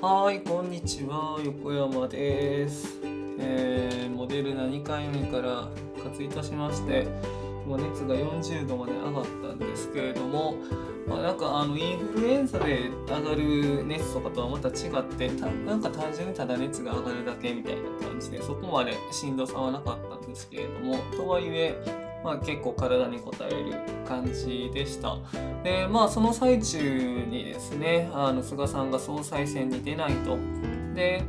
はい、こんにちは、横山です。えーモデルナ2回目から復活いたしまして、もう熱が40度まで上がったんですけれども、まあ、なんかあのインフルエンザで上がる熱とかとはまた違って、たなんか単純にただ熱が上がるだけみたいな感じで、そこまでしんどさはなかったんですけれども、とはいえ、まあ、結構体に応える感じでした。でまあその最中にですねあの菅さんが総裁選に出ないと。で、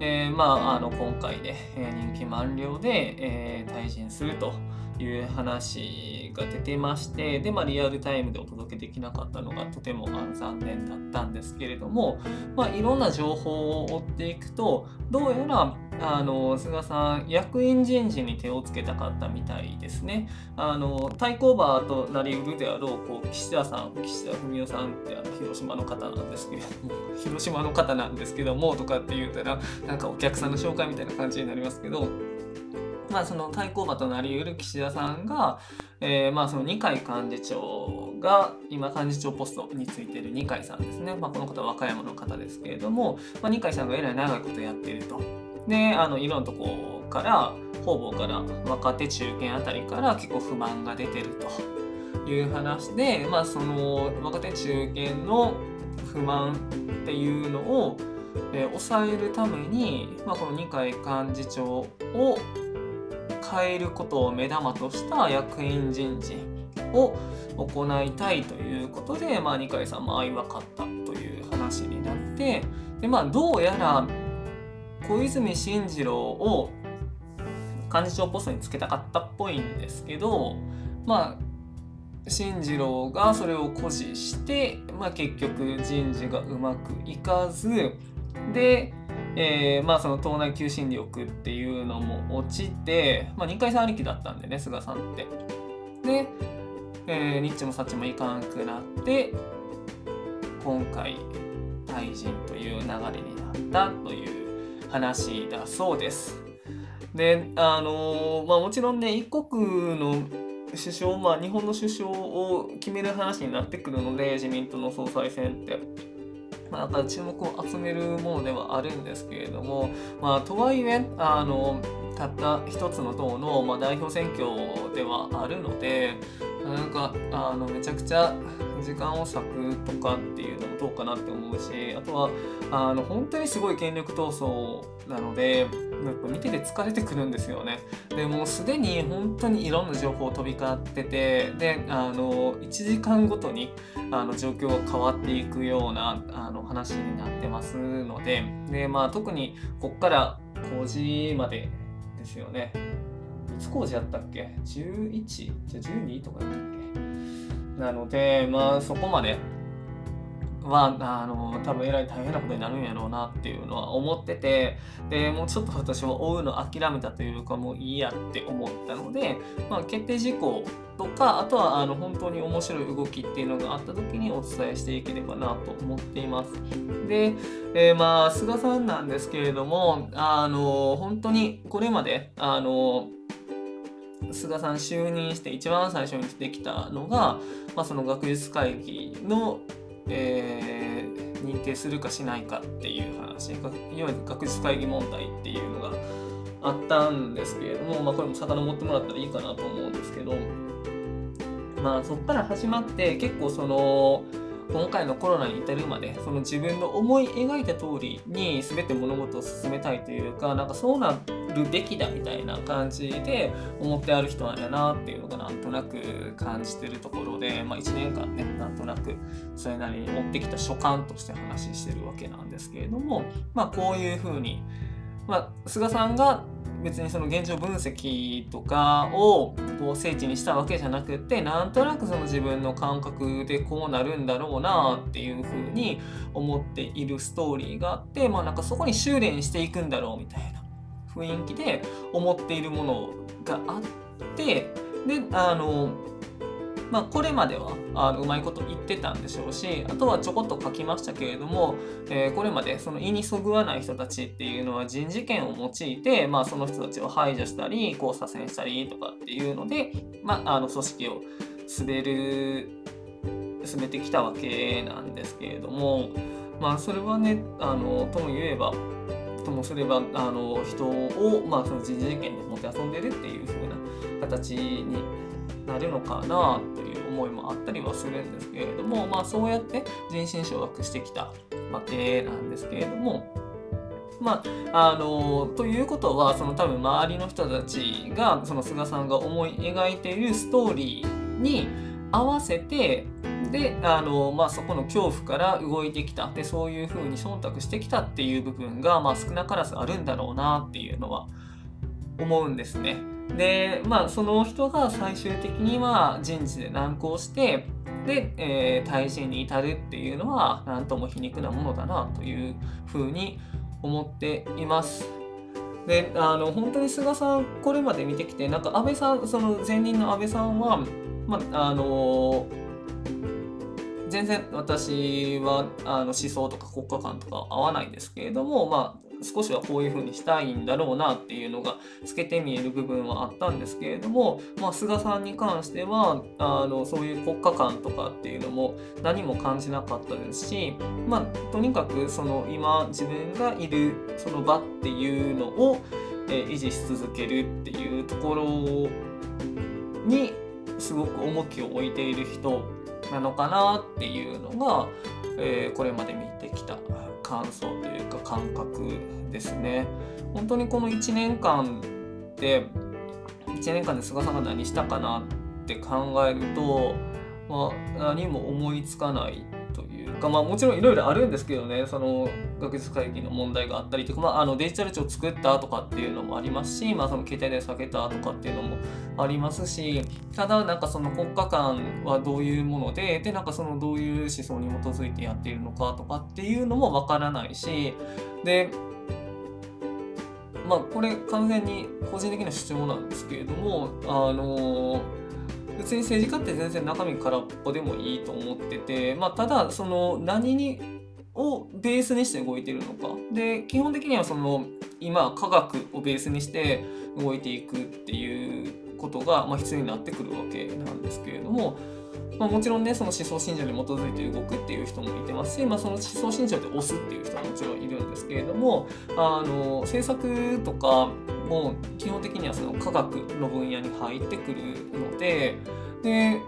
えーまああの今回で、え任期満了で、えー退陣するという話が出てましてで、まあ、リアルタイムでお届けできなかったのがとても残念だったんですけれども、まあ、いろんな情報を追っていくとどうやらあの菅さん役員人事に手をつけたかったみたいですね。あの対抗馬となりうるであろうこう岸田さん岸田文雄さんってあの広島の方なんですけれども 広島の方なんですけどもとかって言うたらなんかお客さんの紹介みたいな感じになりますけど。まあ、その対抗馬となりうる岸田さんが、えーまあ、その二階幹事長が今幹事長ポストについている二階さんですね、まあ、この方は和歌山の方ですけれども、まあ、二階さんがえらい長いことやっていると。であのいろんなとこから方々から若手中堅あたりから結構不満が出てるという話で、まあ、その若手中堅の不満っていうのを、えー抑えるために、まあ、この二階幹事長を変えることを目玉とした役員人事を行いたいということで、まあ、二階さんも相分かったという話になってで、まあ、どうやら小泉進次郎を幹事長ポストにつけたかったっぽいんですけどまあ進次郎がそれを誇示して、まあ、結局人事がうまくいかずで、えーまあ、その党内求心力っていうのも落ちて、まあ、二階さんありきだったんでね菅さんって。で、えー、ニッチもサッチもいかんくなって今回退陣という流れになったという話だそうです。であのーまあもちろんね一国の首相まあ日本の首相を決める話になってくるので自民党の総裁選って。まあ、だから注目を集めるものではあるんですけれども、まあ、とはいえあのたった一つの党の、まあ、代表選挙ではあるのでなんかあのめちゃくちゃ時間を割くとかっていうのもどうかなって思うしあとはあの本当にすごい権力闘争なのでやっぱ見てて疲れてくるんですよね。でもうすでに本当にいろんな情報飛び交っててであの1時間ごとにあの状況が変わっていくようなあの話になってますのでで、まあ、特にこっから工事までですよね。いつ工事やったっけ ?11? じゃあ12とかだったっけ？なので、まあそこまではあの多分えらい大変なことになるんやろうなっていうのは思っててでもうちょっと私は追うの諦めたというかもういいやって思ったので、まあ、決定事項とかあとはあの本当に面白い動きっていうのがあった時にお伝えしていければなと思っています。で、えーまあ菅さんなんですけれどもあの本当にこれまであの菅さん就任して一番最初に出てきたのが、まあ、その学術会議の、えー認定するかしないかっていう話いわゆる学術会議問題っていうのがあったんですけれども、まあ、これも遡ってもらったらいいかなと思うんですけど、まあ、そこから始まって結構その今回のコロナに至るまでその自分の思い描いた通りに全て物事を進めたいというかなんかそうなるべきだみたいな感じで思ってある人なんやなっていうのがなんとなく感じてるところで、まあ、1年間ねなんとなくそれなりに持ってきた所感として話してるわけなんですけれども、まあ、こういうふうに、まあ、菅さんが別にその現状分析とかをこう聖地にしたわけじゃなくてなんとなくその自分の感覚でこうなるんだろうなっていうふうに思っているストーリーがあってまあなんかそこに修練していくんだろうみたいな雰囲気で思っているものがあってであのまあ、これまではあのうまいこと言ってたんでしょうしあとはちょこっと書きましたけれども、えーこれまでその意にそぐわない人たちっていうのは人事権を用いて、まあ、その人たちを排除したりこう左遷したりとかっていうので、まあ、あの組織を滑る進めてきたわけなんですけれどもまあそれはねあのとも言えばともすればあの人を、まあ、その人事事件でもてあそんでるっていう風な形になるのかなという思いもあったりはするんですけれども、まあ、そうやって人心掌握してきたわけなんですけれども。まあ、あのということはその多分周りの人たちがその菅さんが思い描いているストーリーに合わせてであの、まあ、そこの恐怖から動いてきたでそういうふうに忖度してきたっていう部分が、まあ、少なからずあるんだろうなっていうのは思うんですね。でまあその人が最終的には人事で難航してで、えー、退陣に至るっていうのは何とも皮肉なものだなというふうに思っています。であの本当に菅さんこれまで見てきてなんか安倍さんその前任の安倍さんはまああの全然私はあの思想とか国家観とか合わないんですけれども、まあ、少しはこういうふうにしたいんだろうなっていうのが透けて見える部分はあったんですけれども、まあ、菅さんに関してはあのそういう国家観とかっていうのも何も感じなかったですし、まあ、とにかくその今自分がいるその場っていうのを、え維持し続けるっていうところにすごく重きを置いている人なのかなっていうのが、えー、これまで見てきた感想という感覚ですね。本当にこの1年間で1年間で菅さんが何したかなって考えると、まあ、何も思いつかないか、まあ、もちろんいろいろあるんですけどねその学術会議の問題があったりとか、まあ、あのデジタル庁作ったとかっていうのもありますし、まあ、その携帯で避けたとかっていうのもありますしただなんかその国家間はどういうものででなんかそのどういう思想に基づいてやっているのかとかっていうのもわからないしでまあこれ完全に個人的な主張なんですけれどもあのー別に政治家って全然中身空っぽでもいいと思ってて、まあ、ただその何にをベースにして動いてるのか。で基本的にはその今科学をベースにして動いていくっていうことが、まあ、必要になってくるわけなんですけれども、まあ、もちろんねその思想信条に基づいて動くっていう人もいてますし、まあ、その思想信条で押すっていう人はもちろんいるんですけれどもあの政策とかもう基本的にはその科学の分野に入ってくるのでで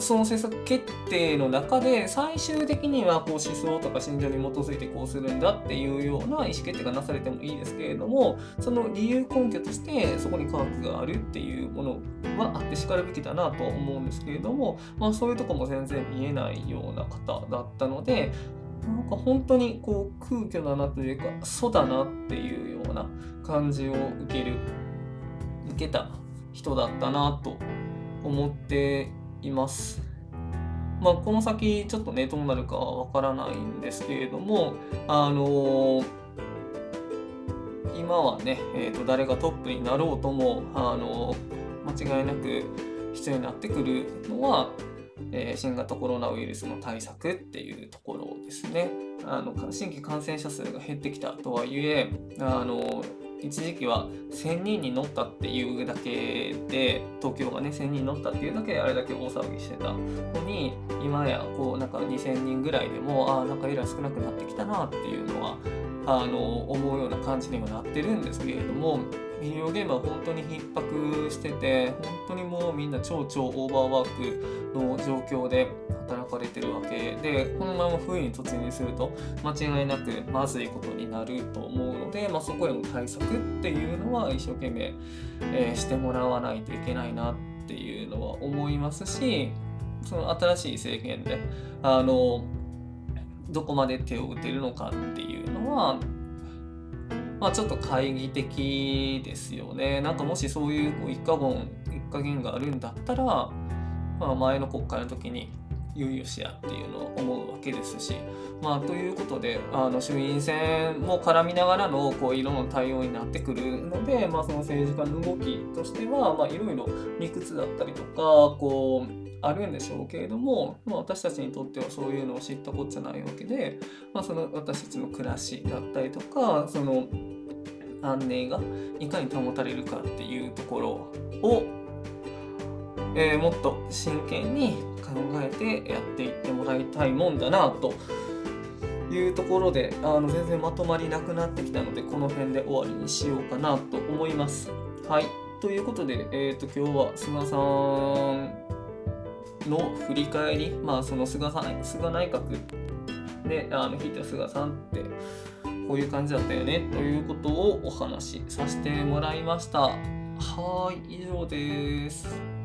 その政策決定の中で最終的にはこう思想とか信条に基づいてこうするんだっていうような意思決定がなされてもいいですけれどもその理由根拠としてそこに科学があるっていうものはあってしかるべきだなとは思うんですけれども、まあ、そういうとこも全然見えないような方だったのでなんか本当にこう空虚だなというかそうだなっていうような感じを受ける受けた人だったなと思っています。まあ、この先ちょっとねどうなるかはわからないんですけれどもあのー、今はね、えーと、誰がトップになろうとも、あのー、間違いなく必要になってくるのは、えー、新型コロナウイルスの対策っていうところですね。あの新規感染者数が減ってきたとはいえあの一時期は1000人に乗ったっていうだけで東京がね1000人に乗ったっていうだけであれだけ大騒ぎしてたのに今やこうなんか2000人ぐらいでもああなんかえらい少なくなってきたなっていうのはあの思うような感じにはなってるんですけれども医療現場は本当に逼迫してて本当にもうみんな超超オーバーワークの状況で働かれてるわけでこのまま冬に突入すると間違いなくまずいことになると思うので、まあ、そこへの対策っていうのは一生懸命、えー、してもらわないといけないなっていうのは思いますしその新しい政権であのどこまで手を打てるのかっていうのはまあ、ちょっと懐疑的ですよね。なんかもしそういうこう一過言一過言があるんだったら、まあ、前の国会の時に悠々しやっていうのを思うわけですし。まあ、ということであの衆院選も絡みながらのこういろんな対応になってくるので、まあ、その政治家の動きとしては、まあ、いろいろ理屈だったりとかこうあるんでしょうけれども、まあ、私たちにとってはそういうのを知ったこっちゃないわけで、まあ、その私たちの暮らしだったりとかその安寧がいかに保たれるかっていうところを、えー、もっと真剣に考えてやっていってもらいたいもんだなというところであの全然まとまりなくなってきたのでこの辺で終わりにしようかなと思います。はいということで、えー、と今日は菅さんの振り返り、まあ、その菅さん菅内閣であの引いた菅さんってこういう感じだったよねということをお話しさせてもらいました。はい以上です。